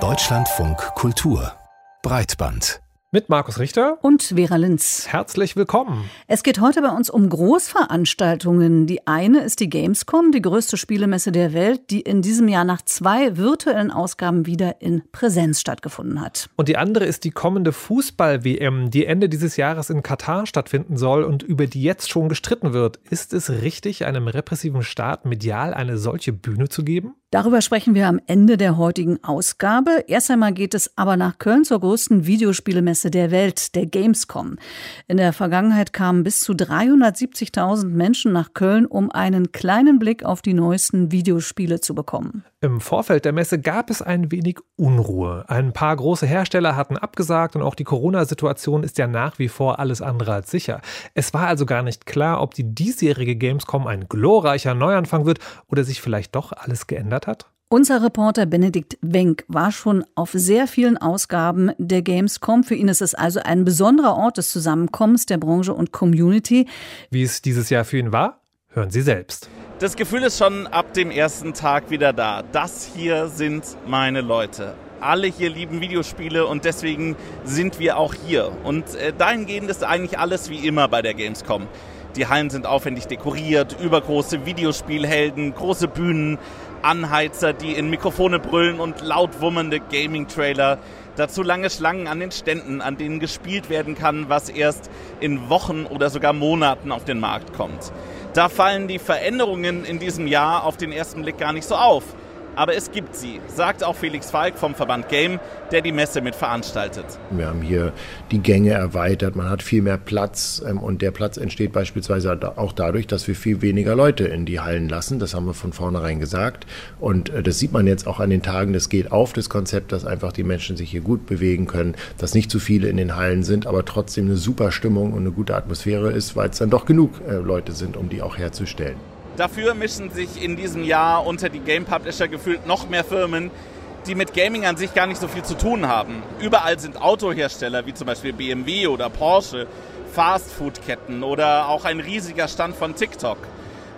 Deutschlandfunk Kultur Breitband mit Markus Richter und Vera Linz. Herzlich willkommen. Es geht heute bei uns um Großveranstaltungen. Die eine ist die Gamescom, die größte Spielemesse der Welt, die in diesem Jahr nach zwei virtuellen Ausgaben wieder in Präsenz stattgefunden hat. Und die andere ist die kommende Fußball-WM, die Ende dieses Jahres in Katar stattfinden soll und über die jetzt schon gestritten wird. Ist es richtig, einem repressiven Staat medial eine solche Bühne zu geben? Darüber sprechen wir am Ende der heutigen Ausgabe. Erst einmal geht es aber nach Köln zur größten Videospielemesse der Welt, der Gamescom. In der Vergangenheit kamen bis zu 370.000 Menschen nach Köln, um einen kleinen Blick auf die neuesten Videospiele zu bekommen. Im Vorfeld der Messe gab es ein wenig Unruhe. Ein paar große Hersteller hatten abgesagt und auch die Corona-Situation ist ja nach wie vor alles andere als sicher. Es war also gar nicht klar, ob die diesjährige Gamescom ein glorreicher Neuanfang wird oder sich vielleicht doch alles geändert hat. Unser Reporter Benedikt Wenk war schon auf sehr vielen Ausgaben der Gamescom. Für ihn ist es also ein besonderer Ort des Zusammenkommens der Branche und Community. Wie es dieses Jahr für ihn war, hören Sie selbst. Das Gefühl ist schon ab dem ersten Tag wieder da. Das hier sind meine Leute. Alle hier lieben Videospiele und deswegen sind wir auch hier. Und äh, dahingehend ist eigentlich alles wie immer bei der Gamescom. Die Hallen sind aufwendig dekoriert, übergroße Videospielhelden, große Bühnen, Anheizer, die in Mikrofone brüllen und laut wummernde Gaming-Trailer. Dazu lange Schlangen an den Ständen, an denen gespielt werden kann, was erst in Wochen oder sogar Monaten auf den Markt kommt. Da fallen die Veränderungen in diesem Jahr auf den ersten Blick gar nicht so auf. Aber es gibt sie, sagt auch Felix Falk vom Verband Game, der die Messe mit veranstaltet. Wir haben hier die Gänge erweitert, man hat viel mehr Platz ähm, und der Platz entsteht beispielsweise auch dadurch, dass wir viel weniger Leute in die Hallen lassen. Das haben wir von vornherein gesagt und äh, das sieht man jetzt auch an den Tagen. Das geht auf das Konzept, dass einfach die Menschen sich hier gut bewegen können, dass nicht zu viele in den Hallen sind, aber trotzdem eine super Stimmung und eine gute Atmosphäre ist, weil es dann doch genug äh, Leute sind, um die auch herzustellen. Dafür mischen sich in diesem Jahr unter die Game Publisher gefühlt noch mehr Firmen, die mit Gaming an sich gar nicht so viel zu tun haben. Überall sind Autohersteller wie zum Beispiel BMW oder Porsche, Fastfood-Ketten oder auch ein riesiger Stand von TikTok.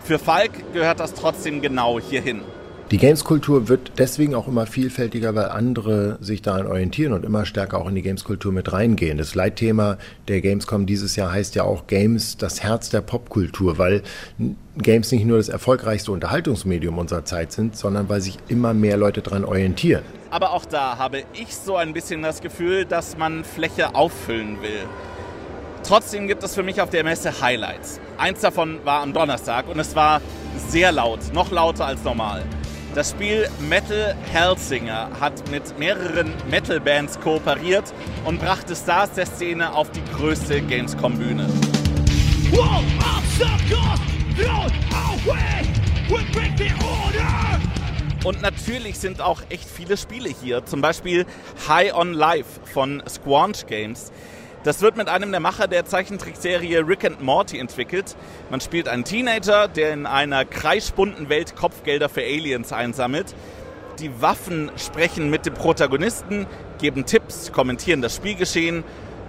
Für Falk gehört das trotzdem genau hierhin. Die Games-Kultur wird deswegen auch immer vielfältiger, weil andere sich daran orientieren und immer stärker auch in die Games-Kultur mit reingehen. Das Leitthema der Gamescom dieses Jahr heißt ja auch Games, das Herz der Popkultur, weil Games nicht nur das erfolgreichste Unterhaltungsmedium unserer Zeit sind, sondern weil sich immer mehr Leute daran orientieren. Aber auch da habe ich so ein bisschen das Gefühl, dass man Fläche auffüllen will. Trotzdem gibt es für mich auf der Messe Highlights. Eins davon war am Donnerstag und es war sehr laut, noch lauter als normal. Das Spiel Metal Hellsinger hat mit mehreren Metal-Bands kooperiert und brachte Stars der Szene auf die größte Gamescom-Bühne. Und natürlich sind auch echt viele Spiele hier. Zum Beispiel High on Life von Squanch Games. Das wird mit einem der Macher der Zeichentrickserie Rick and Morty entwickelt. Man spielt einen Teenager, der in einer kreisbunten Welt Kopfgelder für Aliens einsammelt. Die Waffen sprechen mit dem Protagonisten, geben Tipps, kommentieren das Spielgeschehen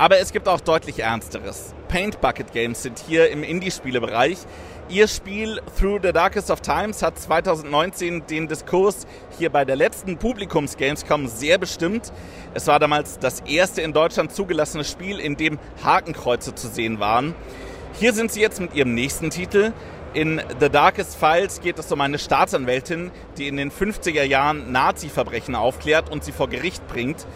Aber es gibt auch deutlich Ernsteres. Paint Bucket Games sind hier im Indie-Spielebereich. Ihr Spiel Through the Darkest of Times hat 2019 den Diskurs hier bei der letzten Publikums Gamescom sehr bestimmt. Es war damals das erste in Deutschland zugelassene Spiel, in dem Hakenkreuze zu sehen waren. Hier sind sie jetzt mit ihrem nächsten Titel. In The Darkest Files geht es um eine Staatsanwältin, die in den 50er Jahren Nazi-Verbrechen aufklärt und sie vor Gericht bringt.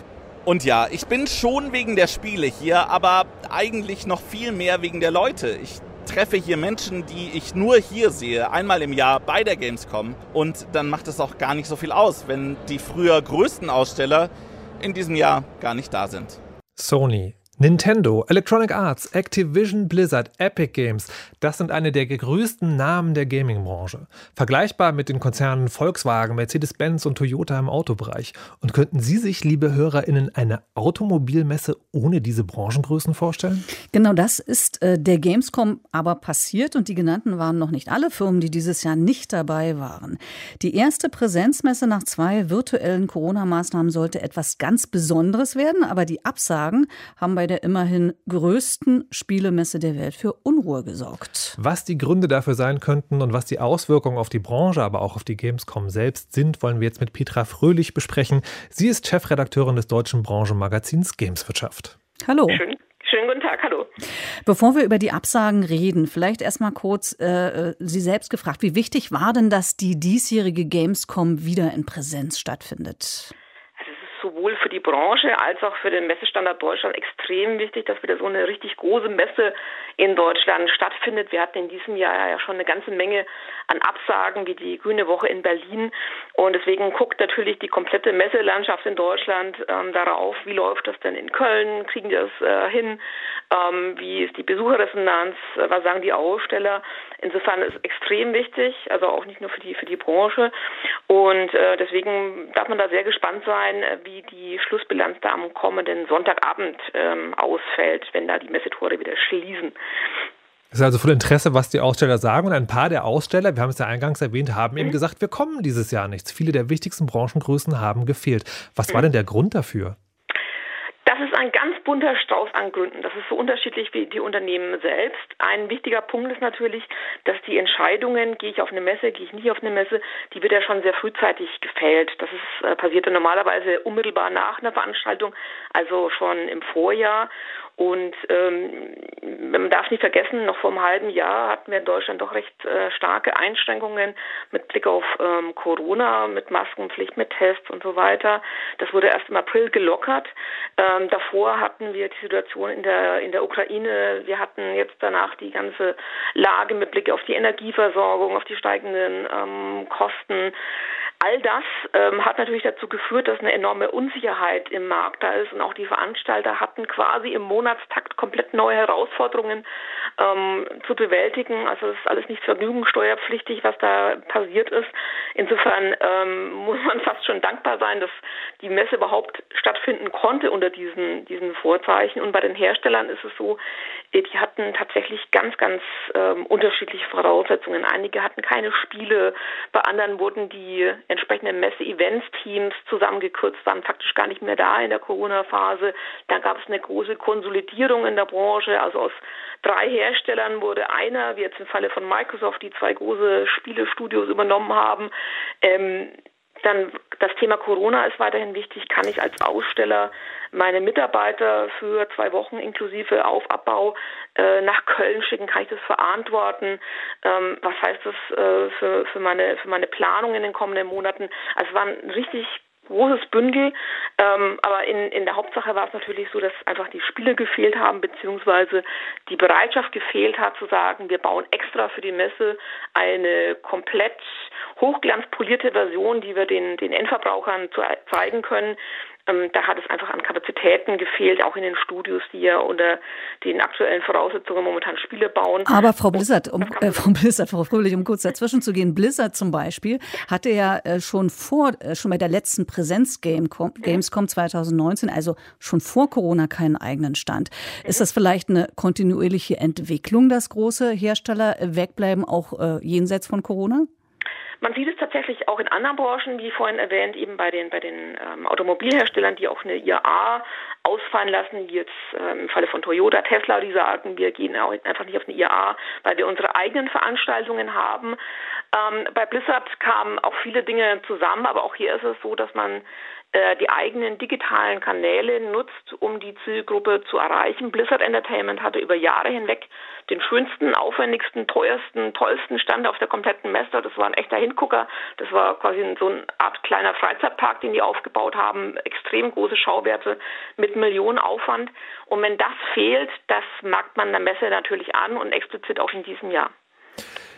Und ja, ich bin schon wegen der Spiele hier, aber eigentlich noch viel mehr wegen der Leute. Ich treffe hier Menschen, die ich nur hier sehe, einmal im Jahr bei der Gamescom. Und dann macht es auch gar nicht so viel aus, wenn die früher größten Aussteller in diesem Jahr gar nicht da sind. Sony, Nintendo, Electronic Arts, Activision Blizzard, Epic Games, das sind eine der größten Namen der Gaming-Branche. Vergleichbar mit den Konzernen Volkswagen, Mercedes-Benz und Toyota im Autobereich. Und könnten Sie sich, liebe HörerInnen, eine Automobilmesse ohne diese Branchengrößen vorstellen? Genau das ist äh, der Gamescom aber passiert und die genannten waren noch nicht alle Firmen, die dieses Jahr nicht dabei waren. Die erste Präsenzmesse nach zwei virtuellen Corona-Maßnahmen sollte etwas ganz Besonderes werden, aber die Absagen haben bei bei der immerhin größten Spielemesse der Welt für Unruhe gesorgt. Was die Gründe dafür sein könnten und was die Auswirkungen auf die Branche, aber auch auf die Gamescom selbst sind, wollen wir jetzt mit Petra Fröhlich besprechen. Sie ist Chefredakteurin des deutschen Branchenmagazins Gameswirtschaft. Hallo. Schön. Schönen guten Tag, hallo. Bevor wir über die Absagen reden, vielleicht erstmal kurz äh, äh, Sie selbst gefragt, wie wichtig war denn, dass die diesjährige Gamescom wieder in Präsenz stattfindet? Sowohl für die Branche als auch für den Messestandard Deutschland extrem wichtig, dass wieder so eine richtig große Messe in Deutschland stattfindet. Wir hatten in diesem Jahr ja schon eine ganze Menge an Absagen, wie die Grüne Woche in Berlin. Und deswegen guckt natürlich die komplette Messelandschaft in Deutschland ähm, darauf, wie läuft das denn in Köln, kriegen die das äh, hin, ähm, wie ist die Besucherresonanz, äh, was sagen die Aussteller. Insofern ist es extrem wichtig, also auch nicht nur für die für die Branche. Und äh, deswegen darf man da sehr gespannt sein, äh, wie die Schlussbilanz da am kommenden Sonntagabend ähm, ausfällt, wenn da die Messetore wieder schließen. Es ist also voll Interesse, was die Aussteller sagen. Und ein paar der Aussteller, wir haben es ja eingangs erwähnt, haben mhm. eben gesagt, wir kommen dieses Jahr nichts. Viele der wichtigsten Branchengrößen haben gefehlt. Was war mhm. denn der Grund dafür? Das ist ein ganz bunter Strauß an Gründen. Das ist so unterschiedlich wie die Unternehmen selbst. Ein wichtiger Punkt ist natürlich, dass die Entscheidungen, gehe ich auf eine Messe, gehe ich nicht auf eine Messe, die wird ja schon sehr frühzeitig gefällt. Das ist äh, passiert normalerweise unmittelbar nach einer Veranstaltung, also schon im Vorjahr. Und ähm, man darf nicht vergessen, noch vor einem halben Jahr hatten wir in Deutschland doch recht äh, starke Einschränkungen mit Blick auf ähm, Corona, mit Maskenpflicht, mit Tests und so weiter. Das wurde erst im April gelockert. Ähm, davor hatten wir die Situation in der in der Ukraine. Wir hatten jetzt danach die ganze Lage mit Blick auf die Energieversorgung, auf die steigenden ähm, Kosten. All das ähm, hat natürlich dazu geführt, dass eine enorme Unsicherheit im Markt da ist und auch die Veranstalter hatten quasi im Monatstakt komplett neue Herausforderungen ähm, zu bewältigen. Also es ist alles nicht vergnügungssteuerpflichtig, was da passiert ist. Insofern ähm, muss man fast schon dankbar sein, dass die Messe überhaupt stattfinden konnte unter diesen, diesen Vorzeichen. Und bei den Herstellern ist es so, die hatten tatsächlich ganz, ganz ähm, unterschiedliche Voraussetzungen. Einige hatten keine Spiele, bei anderen wurden die entsprechenden Messe-Events-Teams zusammengekürzt, waren faktisch gar nicht mehr da in der Corona-Phase. Dann gab es eine große Konsolidierung in der Branche, also aus drei Herstellern wurde einer, wie jetzt im Falle von Microsoft, die zwei große Spielestudios übernommen haben. Ähm, dann das Thema Corona ist weiterhin wichtig. Kann ich als Aussteller meine Mitarbeiter für zwei Wochen inklusive Aufabbau äh, nach Köln schicken? Kann ich das verantworten? Ähm, was heißt das äh, für, für, meine, für meine Planung in den kommenden Monaten? Also es war ein richtig großes Bündel. Ähm, aber in, in der Hauptsache war es natürlich so, dass einfach die Spiele gefehlt haben, beziehungsweise die Bereitschaft gefehlt hat, zu sagen, wir bauen extra für die Messe eine komplett hochglanzpolierte Version, die wir den, den Endverbrauchern zu, zeigen können. Ähm, da hat es einfach an Kapazitäten gefehlt, auch in den Studios, die ja unter den aktuellen Voraussetzungen momentan Spiele bauen. Aber Frau Blizzard, um, äh, Frau Blizzard, Frau Fröhlich, um kurz dazwischen zu gehen, Blizzard zum Beispiel hatte ja äh, schon vor, äh, schon bei der letzten Präsenz-Gamescom Gamescom 2019, also schon vor Corona keinen eigenen Stand. Ist das vielleicht eine kontinuierliche Entwicklung, dass große Hersteller wegbleiben, auch äh, jenseits von Corona? Man sieht es tatsächlich auch in anderen Branchen, wie vorhin erwähnt, eben bei den bei den ähm, Automobilherstellern, die auch eine IAA ausfallen lassen, wie jetzt ähm, im Falle von Toyota, Tesla, die sagen, wir gehen auch einfach nicht auf eine IAA, weil wir unsere eigenen Veranstaltungen haben. Ähm, bei Blizzard kamen auch viele Dinge zusammen, aber auch hier ist es so, dass man äh, die eigenen digitalen Kanäle nutzt, um die Zielgruppe zu erreichen. Blizzard Entertainment hatte über Jahre hinweg den schönsten, aufwendigsten, teuersten, tollsten Stand auf der kompletten Messe. Das war ein echter Hingucker. Das war quasi so eine Art kleiner Freizeitpark, den die aufgebaut haben. Extrem große Schauwerte mit Millionen Aufwand. Und wenn das fehlt, das merkt man der Messe natürlich an und explizit auch in diesem Jahr.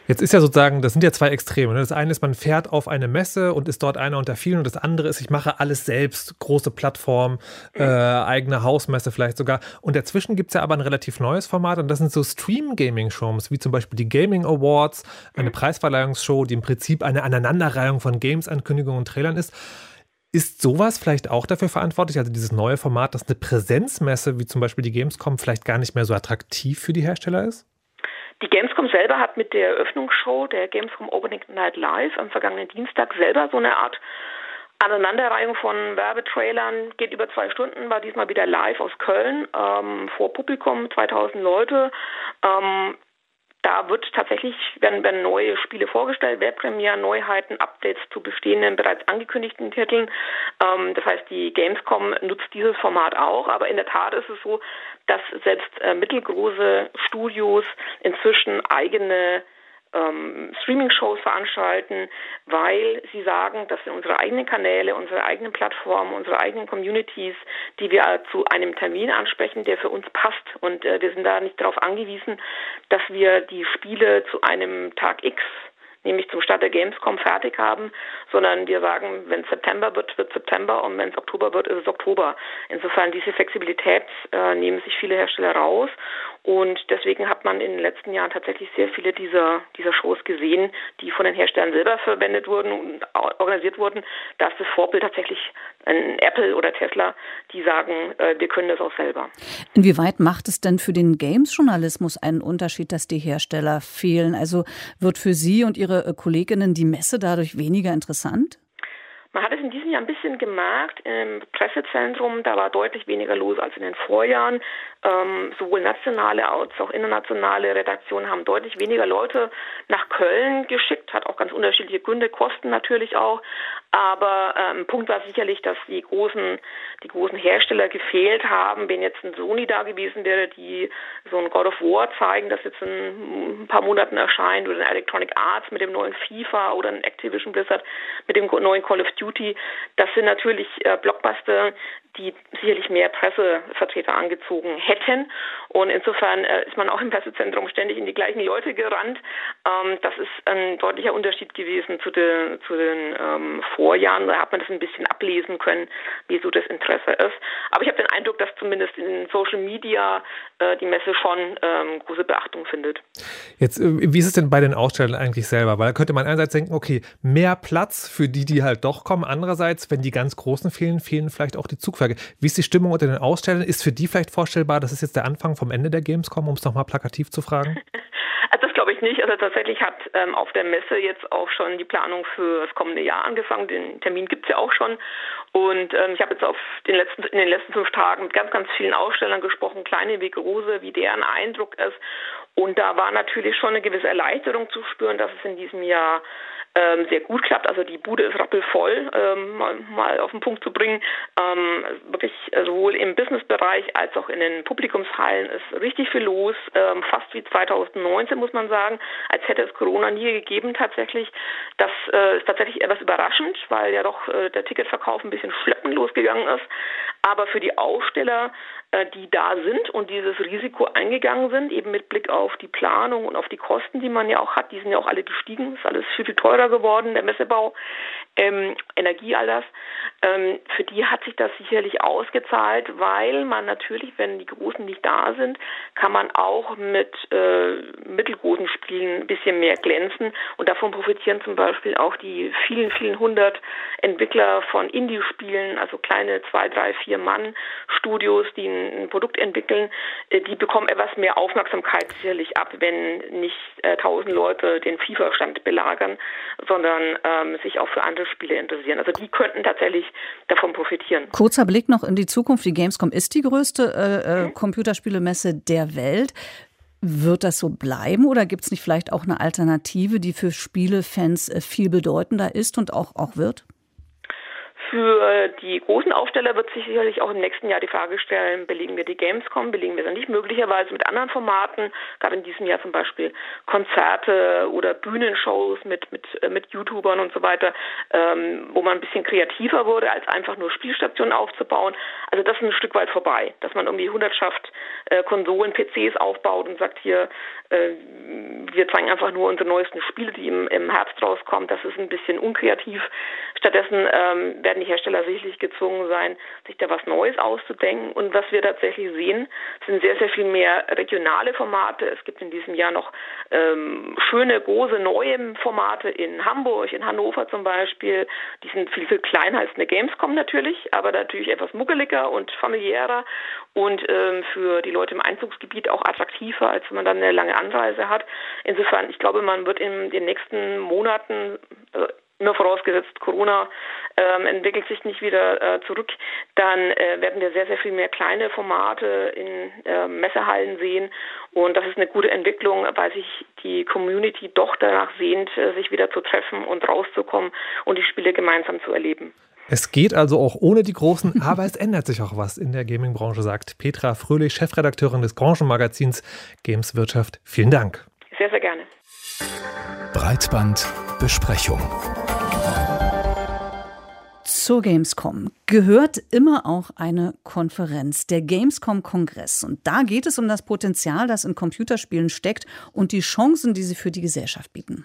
Jetzt ist ja sozusagen, das sind ja zwei Extreme. Ne? Das eine ist, man fährt auf eine Messe und ist dort einer unter vielen. Und das andere ist, ich mache alles selbst. Große Plattform, äh, eigene Hausmesse vielleicht sogar. Und dazwischen gibt es ja aber ein relativ neues Format. Und das sind so Stream-Gaming-Shows, wie zum Beispiel die Gaming Awards, eine Preisverleihungsshow, die im Prinzip eine Aneinanderreihung von Games-Ankündigungen und Trailern ist. Ist sowas vielleicht auch dafür verantwortlich, also dieses neue Format, dass eine Präsenzmesse wie zum Beispiel die Gamescom vielleicht gar nicht mehr so attraktiv für die Hersteller ist? Die Gamescom selber hat mit der Eröffnungsshow der Gamescom Opening Night Live am vergangenen Dienstag selber so eine Art Aneinanderreihung von Werbetrailern, geht über zwei Stunden, war diesmal wieder live aus Köln, ähm, vor Publikum, 2000 Leute. Ähm, da wird tatsächlich, werden, werden neue Spiele vorgestellt, Webpremiere, Neuheiten, Updates zu bestehenden, bereits angekündigten Titeln. Ähm, das heißt, die Gamescom nutzt dieses Format auch, aber in der Tat ist es so, dass selbst äh, mittelgroße Studios inzwischen eigene ähm, Streaming-Shows veranstalten, weil sie sagen, das sind unsere eigenen Kanäle, unsere eigenen Plattformen, unsere eigenen Communities, die wir zu einem Termin ansprechen, der für uns passt. Und äh, wir sind da nicht darauf angewiesen, dass wir die Spiele zu einem Tag X nämlich zum Start der Gamescom fertig haben, sondern wir sagen, wenn es September wird, wird September und wenn es Oktober wird, ist es Oktober. Insofern diese Flexibilität äh, nehmen sich viele Hersteller raus und deswegen hat man in den letzten Jahren tatsächlich sehr viele dieser, dieser Shows gesehen, die von den Herstellern selber verwendet wurden und organisiert wurden. Da ist das Vorbild tatsächlich ein Apple oder Tesla, die sagen, äh, wir können das auch selber. Inwieweit macht es denn für den Games-Journalismus einen Unterschied, dass die Hersteller fehlen? Also wird für Sie und Ihre Kolleginnen die Messe dadurch weniger interessant? Man hat es in diesem Jahr ein bisschen gemerkt im Pressezentrum, da war deutlich weniger los als in den Vorjahren. Ähm, sowohl nationale als auch internationale Redaktionen haben deutlich weniger Leute nach Köln geschickt, hat auch ganz unterschiedliche Gründe, Kosten natürlich auch. Aber ähm, Punkt war sicherlich, dass die großen, die großen Hersteller gefehlt haben. Wenn jetzt ein Sony da gewesen wäre, die so ein God of War zeigen, das jetzt in ein paar Monaten erscheint, oder ein Electronic Arts mit dem neuen FIFA oder ein Activision Blizzard mit dem neuen Call of Duty, das sind natürlich äh, Blockbuster, die sicherlich mehr Pressevertreter angezogen hätten. Und insofern äh, ist man auch im Pressezentrum ständig in die gleichen Leute gerannt. Ähm, das ist ein deutlicher Unterschied gewesen zu den, zu den ähm, Vorjahren. Da hat man das ein bisschen ablesen können, wieso das Interesse ist. Aber ich habe den Eindruck, dass zumindest in Social Media äh, die Messe schon ähm, große Beachtung findet. Jetzt, äh, wie ist es denn bei den Ausstellern eigentlich selber? Weil da könnte man einerseits denken, okay, mehr Platz für die, die halt doch kommen. Andererseits, wenn die ganz Großen fehlen, fehlen vielleicht auch die Zugfrage. Wie ist die Stimmung unter den Ausstellern? Ist für die vielleicht vorstellbar, das ist jetzt der Anfang vom Ende der Gamescom, um es nochmal plakativ zu fragen? Also das glaube ich nicht. Also tatsächlich hat ähm, auf der Messe jetzt auch schon die Planung für das kommende Jahr angefangen. Den Termin gibt es ja auch schon. Und ähm, ich habe jetzt auf den letzten, in den letzten fünf Tagen mit ganz, ganz vielen Ausstellern gesprochen, kleine wie große, wie deren Eindruck ist. Und da war natürlich schon eine gewisse Erleichterung zu spüren, dass es in diesem Jahr ähm, sehr gut klappt. Also die Bude ist rappelvoll, ähm, mal, mal auf den Punkt zu bringen. Ähm, wirklich sowohl im Businessbereich als auch in den Publikumshallen ist richtig viel los, ähm, fast wie 2019 muss man sagen, als hätte es Corona nie gegeben tatsächlich. Das äh, ist tatsächlich etwas überraschend, weil ja doch äh, der Ticketverkauf ein bisschen schleppend losgegangen ist. Aber für die Aussteller die da sind und dieses Risiko eingegangen sind, eben mit Blick auf die Planung und auf die Kosten, die man ja auch hat. Die sind ja auch alle gestiegen, ist alles viel, viel teurer geworden, der Messebau, ähm, Energie, all das. Ähm, für die hat sich das sicherlich ausgezahlt, weil man natürlich, wenn die Großen nicht da sind, kann man auch mit äh, mittelgroßen Spielen ein bisschen mehr glänzen und davon profitieren zum Beispiel auch die vielen, vielen hundert Entwickler von Indie-Spielen, also kleine zwei, drei, vier Mann-Studios, die ein ein Produkt entwickeln, äh, die bekommen etwas mehr Aufmerksamkeit sicherlich ab, wenn nicht äh, tausend Leute den FIFA-Stand belagern, sondern ähm, sich auch für andere Spiele interessieren. Also die könnten tatsächlich davon profitieren. Kurzer Blick noch in die Zukunft. Die Gamescom ist die größte äh, äh, mhm. Computerspielemesse der Welt. Wird das so bleiben oder gibt es nicht vielleicht auch eine Alternative, die für Spielefans viel bedeutender ist und auch, auch wird? Für die großen Aufsteller wird sich sicherlich auch im nächsten Jahr die Frage stellen, belegen wir die Gamescom, belegen wir sie nicht, möglicherweise mit anderen Formaten, gab in diesem Jahr zum Beispiel Konzerte oder Bühnenshows mit, mit, äh, mit YouTubern und so weiter, ähm, wo man ein bisschen kreativer wurde, als einfach nur Spielstationen aufzubauen. Also das ist ein Stück weit vorbei, dass man irgendwie Hundertschaft äh, Konsolen, PCs aufbaut und sagt hier, äh, wir zeigen einfach nur unsere neuesten Spiele, die im, im Herbst rauskommen. Das ist ein bisschen unkreativ. Stattdessen ähm, werden die Hersteller sicherlich gezwungen sein, sich da was Neues auszudenken. Und was wir tatsächlich sehen, sind sehr, sehr viel mehr regionale Formate. Es gibt in diesem Jahr noch ähm, schöne, große, neue Formate in Hamburg, in Hannover zum Beispiel. Die sind viel, viel kleiner als eine Gamescom natürlich, aber natürlich etwas muckeliger und familiärer und ähm, für die Leute im Einzugsgebiet auch attraktiver, als wenn man dann eine lange Anreise hat. Insofern, ich glaube, man wird in den nächsten Monaten äh, nur vorausgesetzt Corona ähm, entwickelt sich nicht wieder äh, zurück, dann äh, werden wir sehr, sehr viel mehr kleine Formate in äh, Messehallen sehen. Und das ist eine gute Entwicklung, weil sich die Community doch danach sehnt, äh, sich wieder zu treffen und rauszukommen und die Spiele gemeinsam zu erleben. Es geht also auch ohne die Großen, aber es ändert sich auch was in der Gaming-Branche, sagt Petra Fröhlich, Chefredakteurin des Branchenmagazins Games Wirtschaft. Vielen Dank. Sehr, sehr gerne. Breitbandbesprechung. Zur Gamescom gehört immer auch eine Konferenz, der Gamescom-Kongress. Und da geht es um das Potenzial, das in Computerspielen steckt und die Chancen, die sie für die Gesellschaft bieten.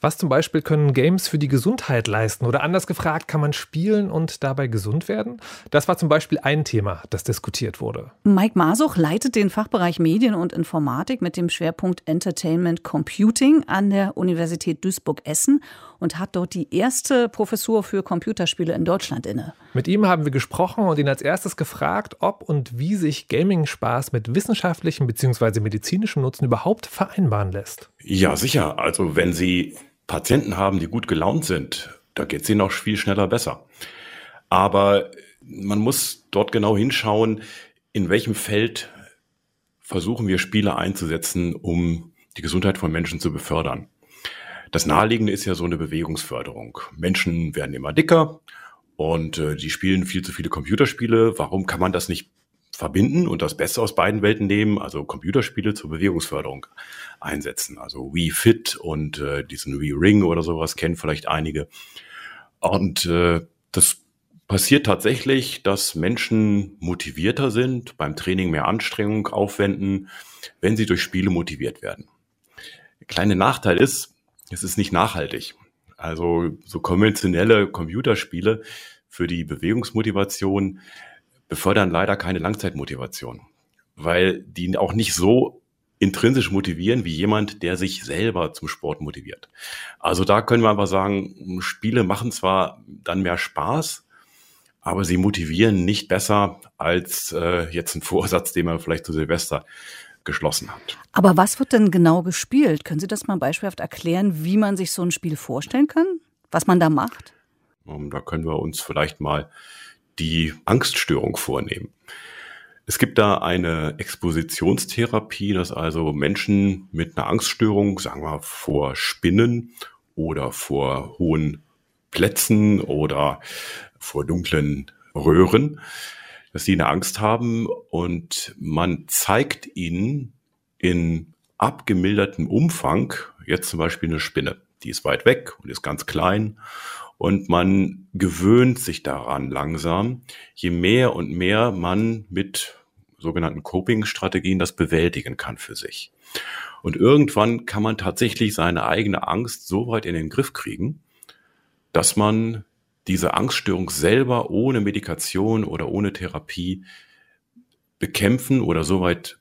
Was zum Beispiel können Games für die Gesundheit leisten? Oder anders gefragt, kann man spielen und dabei gesund werden? Das war zum Beispiel ein Thema, das diskutiert wurde. Mike Masuch leitet den Fachbereich Medien und Informatik mit dem Schwerpunkt Entertainment Computing an der Universität Duisburg-Essen und hat dort die erste Professur für Computerspiele in Deutschland inne. Mit ihm haben wir gesprochen und ihn als erstes gefragt, ob und wie sich Gaming-Spaß mit wissenschaftlichem bzw. medizinischem Nutzen überhaupt vereinbaren lässt. Ja, sicher. Also wenn Sie Patienten haben, die gut gelaunt sind, da geht es ihnen auch viel schneller besser. Aber man muss dort genau hinschauen, in welchem Feld versuchen wir Spiele einzusetzen, um die Gesundheit von Menschen zu befördern. Das Naheliegende ist ja so eine Bewegungsförderung. Menschen werden immer dicker und äh, die spielen viel zu viele Computerspiele. Warum kann man das nicht verbinden und das Beste aus beiden Welten nehmen, also Computerspiele zur Bewegungsförderung einsetzen. Also Wii Fit und äh, diesen Wii Ring oder sowas kennen vielleicht einige. Und äh, das passiert tatsächlich, dass Menschen motivierter sind, beim Training mehr Anstrengung aufwenden, wenn sie durch Spiele motiviert werden. Der kleine Nachteil ist, es ist nicht nachhaltig. Also so konventionelle Computerspiele für die Bewegungsmotivation befördern leider keine Langzeitmotivation, weil die auch nicht so intrinsisch motivieren wie jemand, der sich selber zum Sport motiviert. Also da können wir aber sagen, Spiele machen zwar dann mehr Spaß, aber sie motivieren nicht besser als äh, jetzt ein Vorsatz, den man vielleicht zu Silvester geschlossen hat. Aber was wird denn genau gespielt? Können Sie das mal beispielhaft erklären, wie man sich so ein Spiel vorstellen kann? Was man da macht? Um, da können wir uns vielleicht mal die Angststörung vornehmen. Es gibt da eine Expositionstherapie, dass also Menschen mit einer Angststörung, sagen wir vor Spinnen oder vor hohen Plätzen oder vor dunklen Röhren, dass sie eine Angst haben und man zeigt ihnen in abgemildertem Umfang, jetzt zum Beispiel eine Spinne, die ist weit weg und ist ganz klein und man gewöhnt sich daran langsam, je mehr und mehr man mit sogenannten Coping-Strategien das bewältigen kann für sich. Und irgendwann kann man tatsächlich seine eigene Angst so weit in den Griff kriegen, dass man diese Angststörung selber ohne Medikation oder ohne Therapie bekämpfen oder so weit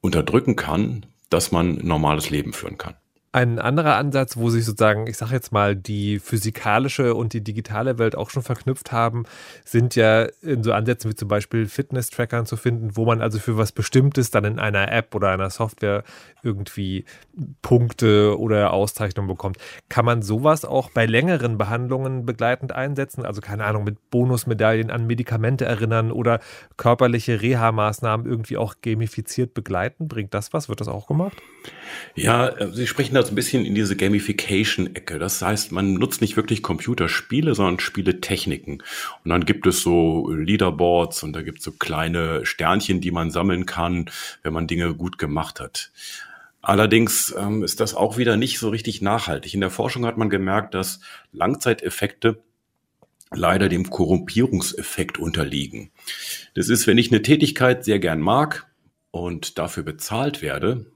unterdrücken kann, dass man ein normales Leben führen kann. Ein anderer Ansatz, wo sich sozusagen, ich sage jetzt mal, die physikalische und die digitale Welt auch schon verknüpft haben, sind ja in so Ansätzen wie zum Beispiel Fitness-Trackern zu finden, wo man also für was Bestimmtes dann in einer App oder einer Software irgendwie Punkte oder Auszeichnungen bekommt. Kann man sowas auch bei längeren Behandlungen begleitend einsetzen? Also keine Ahnung, mit Bonusmedaillen an Medikamente erinnern oder körperliche Reha-Maßnahmen irgendwie auch gamifiziert begleiten? Bringt das was? Wird das auch gemacht? Ja, äh, Sie sprechen da so ein bisschen in diese Gamification-Ecke. Das heißt, man nutzt nicht wirklich Computerspiele, sondern Spieletechniken. Und dann gibt es so Leaderboards und da gibt es so kleine Sternchen, die man sammeln kann, wenn man Dinge gut gemacht hat. Allerdings ähm, ist das auch wieder nicht so richtig nachhaltig. In der Forschung hat man gemerkt, dass Langzeiteffekte leider dem Korrumpierungseffekt unterliegen. Das ist, wenn ich eine Tätigkeit sehr gern mag und dafür bezahlt werde,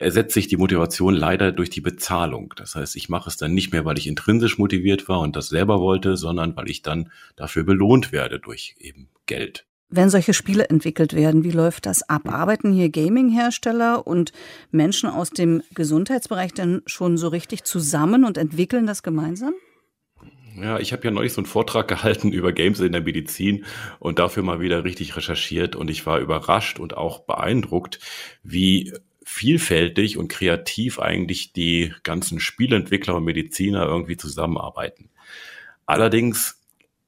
ersetzt sich die Motivation leider durch die Bezahlung. Das heißt, ich mache es dann nicht mehr, weil ich intrinsisch motiviert war und das selber wollte, sondern weil ich dann dafür belohnt werde durch eben Geld. Wenn solche Spiele entwickelt werden, wie läuft das ab? Arbeiten hier Gaming-Hersteller und Menschen aus dem Gesundheitsbereich denn schon so richtig zusammen und entwickeln das gemeinsam? Ja, ich habe ja neulich so einen Vortrag gehalten über Games in der Medizin und dafür mal wieder richtig recherchiert und ich war überrascht und auch beeindruckt, wie vielfältig und kreativ eigentlich die ganzen Spielentwickler und Mediziner irgendwie zusammenarbeiten. Allerdings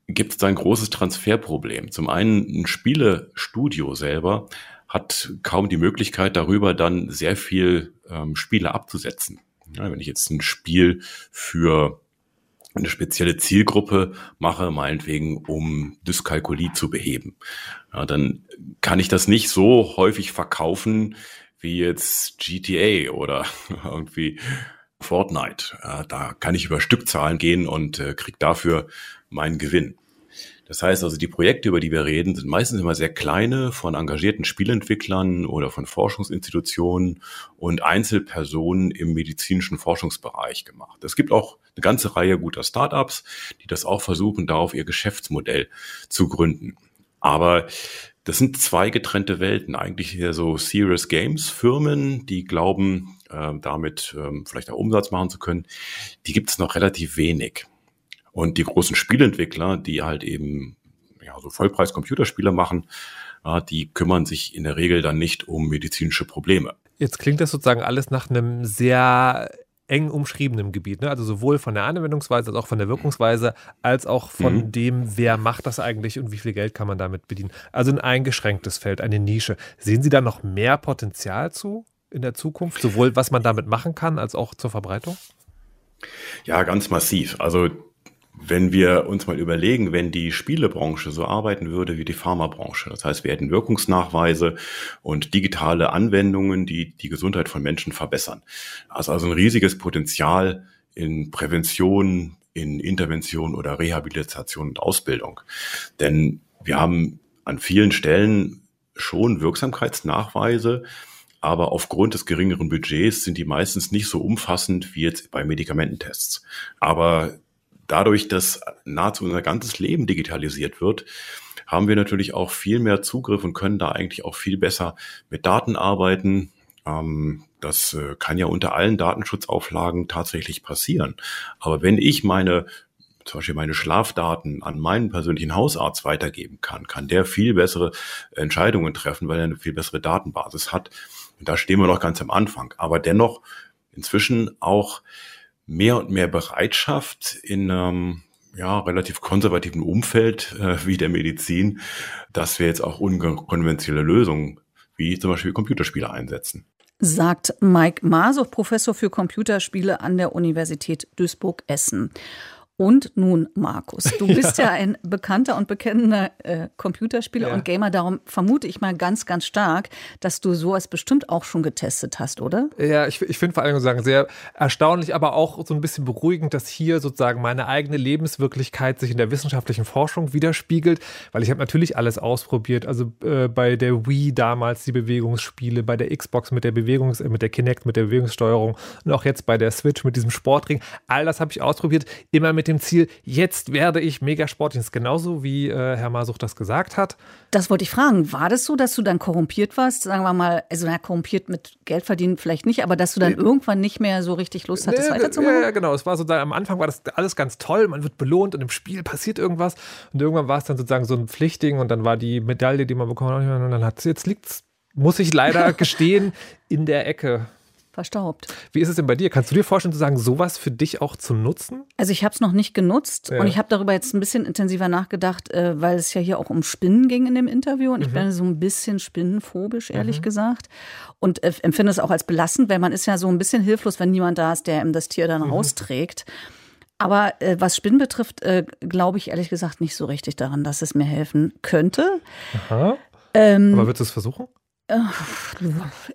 gibt es da ein großes Transferproblem. Zum einen ein Spielestudio selber hat kaum die Möglichkeit darüber dann sehr viel ähm, Spiele abzusetzen. Ja, wenn ich jetzt ein Spiel für eine spezielle Zielgruppe mache, meinetwegen, um Dyskalkulie zu beheben, ja, dann kann ich das nicht so häufig verkaufen wie jetzt GTA oder irgendwie Fortnite. Ja, da kann ich über Stückzahlen gehen und äh, krieg dafür meinen Gewinn. Das heißt also, die Projekte, über die wir reden, sind meistens immer sehr kleine, von engagierten Spielentwicklern oder von Forschungsinstitutionen und Einzelpersonen im medizinischen Forschungsbereich gemacht. Es gibt auch eine ganze Reihe guter Startups, die das auch versuchen, darauf ihr Geschäftsmodell zu gründen. Aber das sind zwei getrennte Welten. Eigentlich eher so Serious Games Firmen, die glauben, äh, damit ähm, vielleicht auch Umsatz machen zu können. Die gibt es noch relativ wenig. Und die großen Spielentwickler, die halt eben ja, so Vollpreis-Computerspiele machen, ja, die kümmern sich in der Regel dann nicht um medizinische Probleme. Jetzt klingt das sozusagen alles nach einem sehr eng umschriebenen Gebiet, ne? also sowohl von der Anwendungsweise als auch von der Wirkungsweise, als auch von mhm. dem, wer macht das eigentlich und wie viel Geld kann man damit bedienen. Also ein eingeschränktes Feld, eine Nische. Sehen Sie da noch mehr Potenzial zu in der Zukunft, sowohl was man damit machen kann, als auch zur Verbreitung? Ja, ganz massiv. Also wenn wir uns mal überlegen, wenn die Spielebranche so arbeiten würde wie die Pharmabranche, das heißt, wir hätten Wirkungsnachweise und digitale Anwendungen, die die Gesundheit von Menschen verbessern. Das ist also ein riesiges Potenzial in Prävention, in Intervention oder Rehabilitation und Ausbildung. Denn wir haben an vielen Stellen schon Wirksamkeitsnachweise, aber aufgrund des geringeren Budgets sind die meistens nicht so umfassend wie jetzt bei Medikamententests. Aber dadurch, dass nahezu unser ganzes Leben digitalisiert wird, haben wir natürlich auch viel mehr Zugriff und können da eigentlich auch viel besser mit Daten arbeiten. Ähm, das äh, kann ja unter allen Datenschutzauflagen tatsächlich passieren. Aber wenn ich meine zum Beispiel meine Schlafdaten an meinen persönlichen Hausarzt weitergeben kann, kann der viel bessere Entscheidungen treffen, weil er eine viel bessere Datenbasis hat. Und da stehen wir noch ganz am Anfang. Aber dennoch inzwischen auch mehr und mehr Bereitschaft in einem ja, relativ konservativen Umfeld äh, wie der Medizin, dass wir jetzt auch unkonventionelle Lösungen wie zum Beispiel Computerspiele einsetzen. Sagt Mike Masow, Professor für Computerspiele an der Universität Duisburg-Essen. Und nun, Markus, du bist ja, ja ein bekannter und bekennender äh, Computerspieler ja. und Gamer. Darum vermute ich mal ganz, ganz stark, dass du sowas bestimmt auch schon getestet hast, oder? Ja, ich, ich finde vor allem sagen, sehr erstaunlich, aber auch so ein bisschen beruhigend, dass hier sozusagen meine eigene Lebenswirklichkeit sich in der wissenschaftlichen Forschung widerspiegelt, weil ich habe natürlich alles ausprobiert. Also äh, bei der Wii damals die Bewegungsspiele, bei der Xbox mit der Bewegungs-, äh, mit der Kinect, mit der Bewegungssteuerung und auch jetzt bei der Switch mit diesem Sportring. All das habe ich ausprobiert, immer mit dem dem Ziel, jetzt werde ich mega ist genauso, wie äh, Herr Masuch das gesagt hat. Das wollte ich fragen. War das so, dass du dann korrumpiert warst? Sagen wir mal, also na, korrumpiert mit Geld verdienen vielleicht nicht, aber dass du dann nee. irgendwann nicht mehr so richtig Lust hattest, nee, weiterzumachen? Ja, genau. Es war sozusagen, am Anfang war das alles ganz toll, man wird belohnt und im Spiel passiert irgendwas. Und irgendwann war es dann sozusagen so ein Pflichtding und dann war die Medaille, die man bekommen hat, und dann hat es, jetzt liegt muss ich leider gestehen, in der Ecke verstaubt. Wie ist es denn bei dir? Kannst du dir vorstellen, zu sagen, sowas für dich auch zu nutzen? Also ich habe es noch nicht genutzt ja. und ich habe darüber jetzt ein bisschen intensiver nachgedacht, äh, weil es ja hier auch um Spinnen ging in dem Interview und mhm. ich bin so ein bisschen spinnenphobisch, ehrlich mhm. gesagt. Und äh, empfinde es auch als belastend, weil man ist ja so ein bisschen hilflos, wenn niemand da ist, der ihm das Tier dann mhm. rausträgt. Aber äh, was Spinnen betrifft, äh, glaube ich ehrlich gesagt nicht so richtig daran, dass es mir helfen könnte. Aha. Ähm, Aber würdest du es versuchen?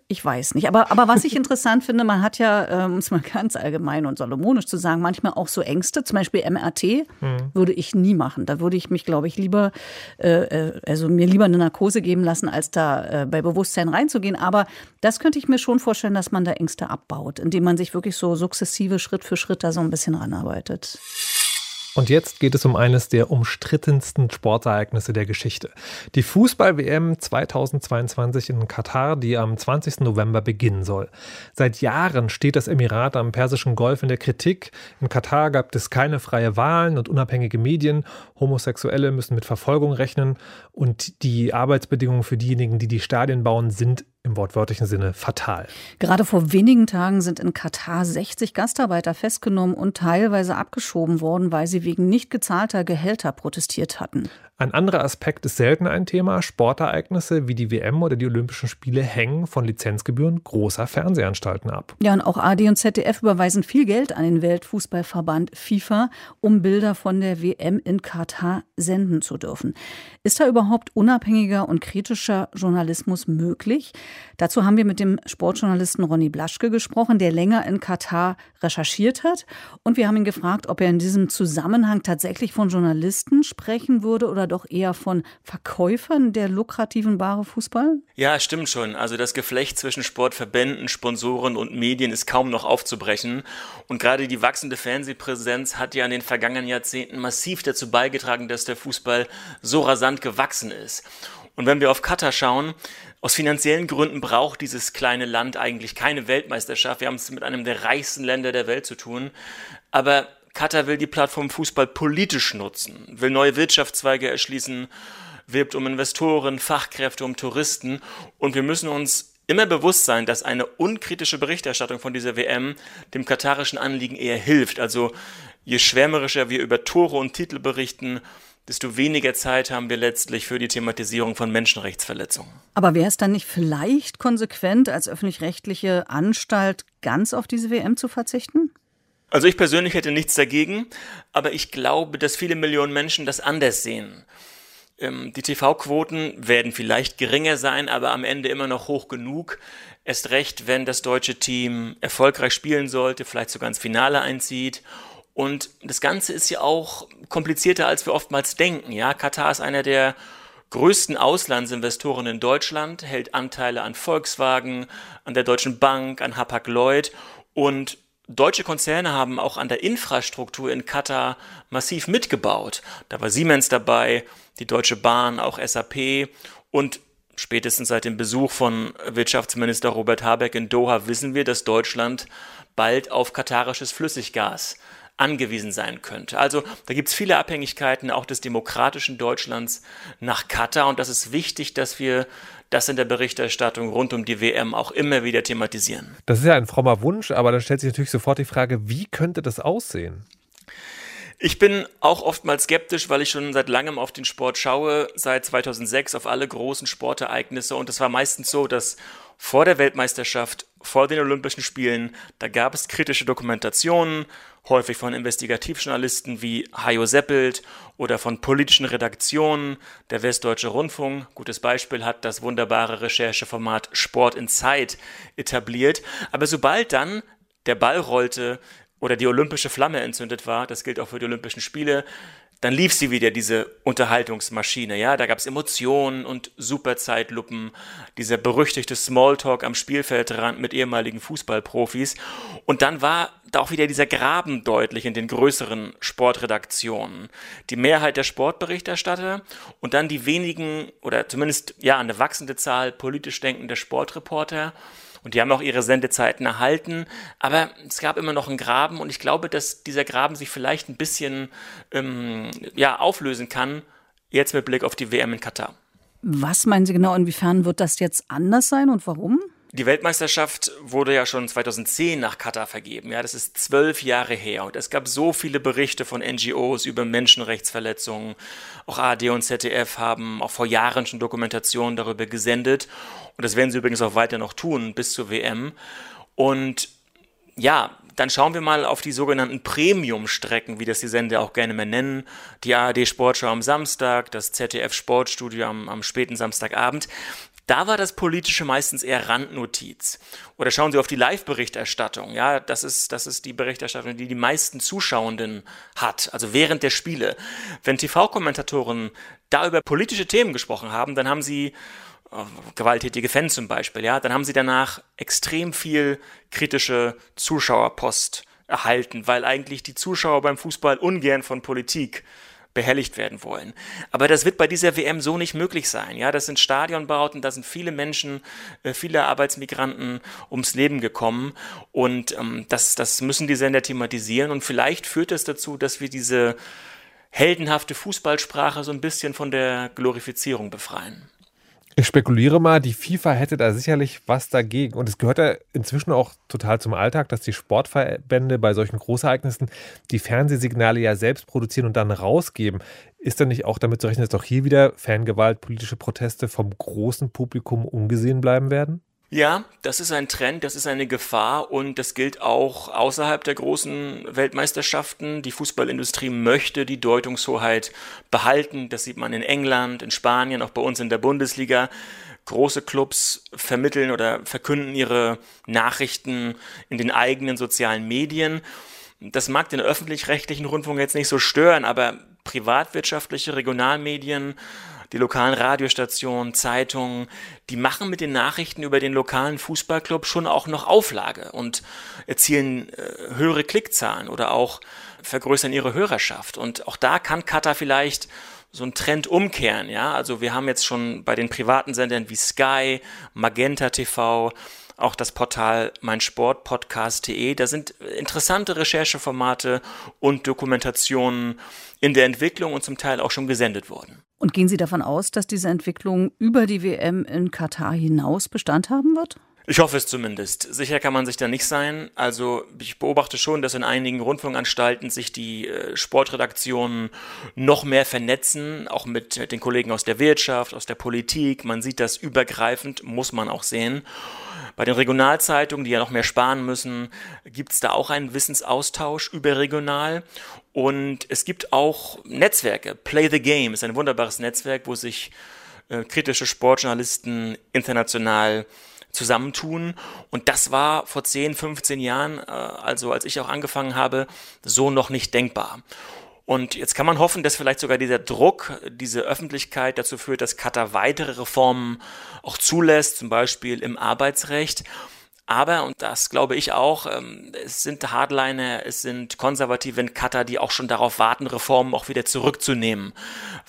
Ich weiß nicht. Aber, aber was ich interessant finde, man hat ja, um es mal ganz allgemein und salomonisch zu sagen, manchmal auch so Ängste. Zum Beispiel MRT mhm. würde ich nie machen. Da würde ich mich, glaube ich, lieber, äh, also mir lieber eine Narkose geben lassen, als da äh, bei Bewusstsein reinzugehen. Aber das könnte ich mir schon vorstellen, dass man da Ängste abbaut, indem man sich wirklich so sukzessive Schritt für Schritt da so ein bisschen ranarbeitet. Und jetzt geht es um eines der umstrittensten Sportereignisse der Geschichte. Die Fußball-WM 2022 in Katar, die am 20. November beginnen soll. Seit Jahren steht das Emirat am Persischen Golf in der Kritik. In Katar gab es keine freie Wahlen und unabhängige Medien. Homosexuelle müssen mit Verfolgung rechnen. Und die Arbeitsbedingungen für diejenigen, die die Stadien bauen, sind im wortwörtlichen Sinne fatal. Gerade vor wenigen Tagen sind in Katar 60 Gastarbeiter festgenommen und teilweise abgeschoben worden, weil sie wegen nicht gezahlter Gehälter protestiert hatten. Ein anderer Aspekt ist selten ein Thema. Sportereignisse wie die WM oder die Olympischen Spiele hängen von Lizenzgebühren großer Fernsehanstalten ab. Ja, und auch AD und ZDF überweisen viel Geld an den Weltfußballverband FIFA, um Bilder von der WM in Katar senden zu dürfen. Ist da überhaupt unabhängiger und kritischer Journalismus möglich? Dazu haben wir mit dem Sportjournalisten Ronny Blaschke gesprochen, der länger in Katar recherchiert hat. Und wir haben ihn gefragt, ob er in diesem Zusammenhang tatsächlich von Journalisten sprechen würde oder doch eher von Verkäufern der lukrativen Ware Fußball? Ja, stimmt schon. Also das Geflecht zwischen Sportverbänden, Sponsoren und Medien ist kaum noch aufzubrechen. Und gerade die wachsende Fernsehpräsenz hat ja in den vergangenen Jahrzehnten massiv dazu beigetragen, dass der Fußball so rasant gewachsen ist. Und wenn wir auf Katar schauen, aus finanziellen Gründen braucht dieses kleine Land eigentlich keine Weltmeisterschaft. Wir haben es mit einem der reichsten Länder der Welt zu tun. Aber Katar will die Plattform Fußball politisch nutzen, will neue Wirtschaftszweige erschließen, wirbt um Investoren, Fachkräfte, um Touristen. Und wir müssen uns immer bewusst sein, dass eine unkritische Berichterstattung von dieser WM dem katarischen Anliegen eher hilft. Also je schwärmerischer wir über Tore und Titel berichten, desto weniger Zeit haben wir letztlich für die Thematisierung von Menschenrechtsverletzungen. Aber wäre es dann nicht vielleicht konsequent, als öffentlich-rechtliche Anstalt ganz auf diese WM zu verzichten? Also ich persönlich hätte nichts dagegen, aber ich glaube, dass viele Millionen Menschen das anders sehen. Ähm, die TV-Quoten werden vielleicht geringer sein, aber am Ende immer noch hoch genug. Erst recht, wenn das deutsche Team erfolgreich spielen sollte, vielleicht sogar ins Finale einzieht. Und das Ganze ist ja auch komplizierter, als wir oftmals denken. Ja, Katar ist einer der größten Auslandsinvestoren in Deutschland, hält Anteile an Volkswagen, an der Deutschen Bank, an Hapag-Lloyd und Deutsche Konzerne haben auch an der Infrastruktur in Katar massiv mitgebaut. Da war Siemens dabei, die Deutsche Bahn, auch SAP und spätestens seit dem Besuch von Wirtschaftsminister Robert Habeck in Doha wissen wir, dass Deutschland bald auf katarisches Flüssiggas angewiesen sein könnte. Also da gibt es viele Abhängigkeiten auch des demokratischen Deutschlands nach Katar und das ist wichtig, dass wir das in der Berichterstattung rund um die WM auch immer wieder thematisieren. Das ist ja ein frommer Wunsch, aber dann stellt sich natürlich sofort die Frage, wie könnte das aussehen? Ich bin auch oftmals skeptisch, weil ich schon seit langem auf den Sport schaue, seit 2006 auf alle großen Sportereignisse und es war meistens so, dass vor der Weltmeisterschaft, vor den Olympischen Spielen, da gab es kritische Dokumentationen, häufig von Investigativjournalisten wie Hajo Seppelt oder von politischen Redaktionen. Der Westdeutsche Rundfunk, gutes Beispiel, hat das wunderbare Rechercheformat Sport in Zeit etabliert. Aber sobald dann der Ball rollte oder die olympische Flamme entzündet war, das gilt auch für die Olympischen Spiele, dann lief sie wieder, diese Unterhaltungsmaschine, ja, da gab es Emotionen und Superzeitlupen, dieser berüchtigte Smalltalk am Spielfeldrand mit ehemaligen Fußballprofis. Und dann war da auch wieder dieser Graben deutlich in den größeren Sportredaktionen. Die Mehrheit der Sportberichterstatter und dann die wenigen oder zumindest ja eine wachsende Zahl politisch denkender Sportreporter und die haben auch ihre Sendezeiten erhalten. Aber es gab immer noch einen Graben und ich glaube, dass dieser Graben sich vielleicht ein bisschen ähm, ja, auflösen kann, jetzt mit Blick auf die WM in Katar. Was meinen Sie genau, inwiefern wird das jetzt anders sein und warum? Die Weltmeisterschaft wurde ja schon 2010 nach Katar vergeben. Ja, das ist zwölf Jahre her. Und es gab so viele Berichte von NGOs über Menschenrechtsverletzungen. Auch ARD und ZDF haben auch vor Jahren schon Dokumentationen darüber gesendet. Und das werden sie übrigens auch weiter noch tun bis zur WM. Und ja, dann schauen wir mal auf die sogenannten Premium-Strecken, wie das die Sender auch gerne mehr nennen. Die ARD Sportschau am Samstag, das ZDF Sportstudio am, am späten Samstagabend Da war das Politische meistens eher Randnotiz. Oder schauen Sie auf die Live-Berichterstattung. Ja, das ist, das ist die Berichterstattung, die die meisten Zuschauenden hat, also während der Spiele. Wenn TV-Kommentatoren da über politische Themen gesprochen haben, dann haben sie gewalttätige Fans zum Beispiel, ja, dann haben sie danach extrem viel kritische Zuschauerpost erhalten, weil eigentlich die Zuschauer beim Fußball ungern von Politik behelligt werden wollen. Aber das wird bei dieser WM so nicht möglich sein. Ja, das sind Stadionbauten, da sind viele Menschen, äh, viele Arbeitsmigranten ums Leben gekommen und ähm, das, das müssen die Sender thematisieren und vielleicht führt es das dazu, dass wir diese heldenhafte Fußballsprache so ein bisschen von der Glorifizierung befreien. Ich spekuliere mal, die FIFA hätte da sicherlich was dagegen. Und es gehört ja inzwischen auch total zum Alltag, dass die Sportverbände bei solchen Großereignissen die Fernsehsignale ja selbst produzieren und dann rausgeben. Ist dann nicht auch damit zu rechnen, dass doch hier wieder Fangewalt, politische Proteste vom großen Publikum ungesehen bleiben werden? Ja, das ist ein Trend, das ist eine Gefahr und das gilt auch außerhalb der großen Weltmeisterschaften. Die Fußballindustrie möchte die Deutungshoheit behalten. Das sieht man in England, in Spanien, auch bei uns in der Bundesliga. Große Clubs vermitteln oder verkünden ihre Nachrichten in den eigenen sozialen Medien. Das mag den öffentlich-rechtlichen Rundfunk jetzt nicht so stören, aber privatwirtschaftliche Regionalmedien die lokalen Radiostationen, Zeitungen, die machen mit den Nachrichten über den lokalen Fußballclub schon auch noch Auflage und erzielen äh, höhere Klickzahlen oder auch vergrößern ihre Hörerschaft. Und auch da kann Qatar vielleicht so einen Trend umkehren, ja. Also wir haben jetzt schon bei den privaten Sendern wie Sky, Magenta TV, auch das Portal meinsportpodcast.de. Da sind interessante Rechercheformate und Dokumentationen in der Entwicklung und zum Teil auch schon gesendet worden. Und gehen Sie davon aus, dass diese Entwicklung über die WM in Katar hinaus Bestand haben wird? Ich hoffe es zumindest. Sicher kann man sich da nicht sein. Also ich beobachte schon, dass in einigen Rundfunkanstalten sich die äh, Sportredaktionen noch mehr vernetzen, auch mit den Kollegen aus der Wirtschaft, aus der Politik. Man sieht das übergreifend, muss man auch sehen. Bei den Regionalzeitungen, die ja noch mehr sparen müssen, gibt es da auch einen Wissensaustausch überregional. Und es gibt auch Netzwerke. Play the Game ist ein wunderbares Netzwerk, wo sich äh, kritische Sportjournalisten international zusammentun. Und das war vor 10, 15 Jahren, äh, also als ich auch angefangen habe, so noch nicht denkbar. Und jetzt kann man hoffen, dass vielleicht sogar dieser Druck, diese Öffentlichkeit dazu führt, dass Katar weitere Reformen auch zulässt, zum Beispiel im Arbeitsrecht. Aber, und das glaube ich auch, ähm, es sind Hardliner, es sind Konservative in Katar, die auch schon darauf warten, Reformen auch wieder zurückzunehmen,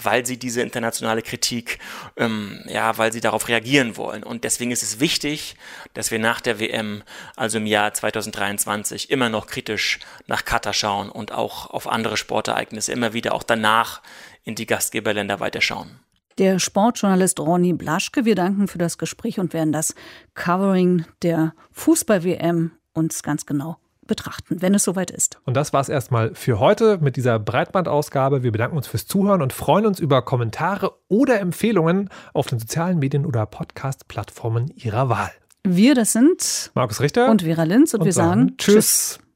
weil sie diese internationale Kritik, ähm, ja, weil sie darauf reagieren wollen. Und deswegen ist es wichtig, dass wir nach der WM, also im Jahr 2023, immer noch kritisch nach Katar schauen und auch auf andere Sportereignisse immer wieder auch danach in die Gastgeberländer weiterschauen der Sportjournalist Ronny Blaschke. Wir danken für das Gespräch und werden das Covering der Fußball-WM uns ganz genau betrachten, wenn es soweit ist. Und das war es erstmal für heute mit dieser Breitbandausgabe. Wir bedanken uns fürs Zuhören und freuen uns über Kommentare oder Empfehlungen auf den sozialen Medien oder Podcast-Plattformen Ihrer Wahl. Wir, das sind Markus Richter und Vera Linz und, und wir sagen, Tschüss. tschüss.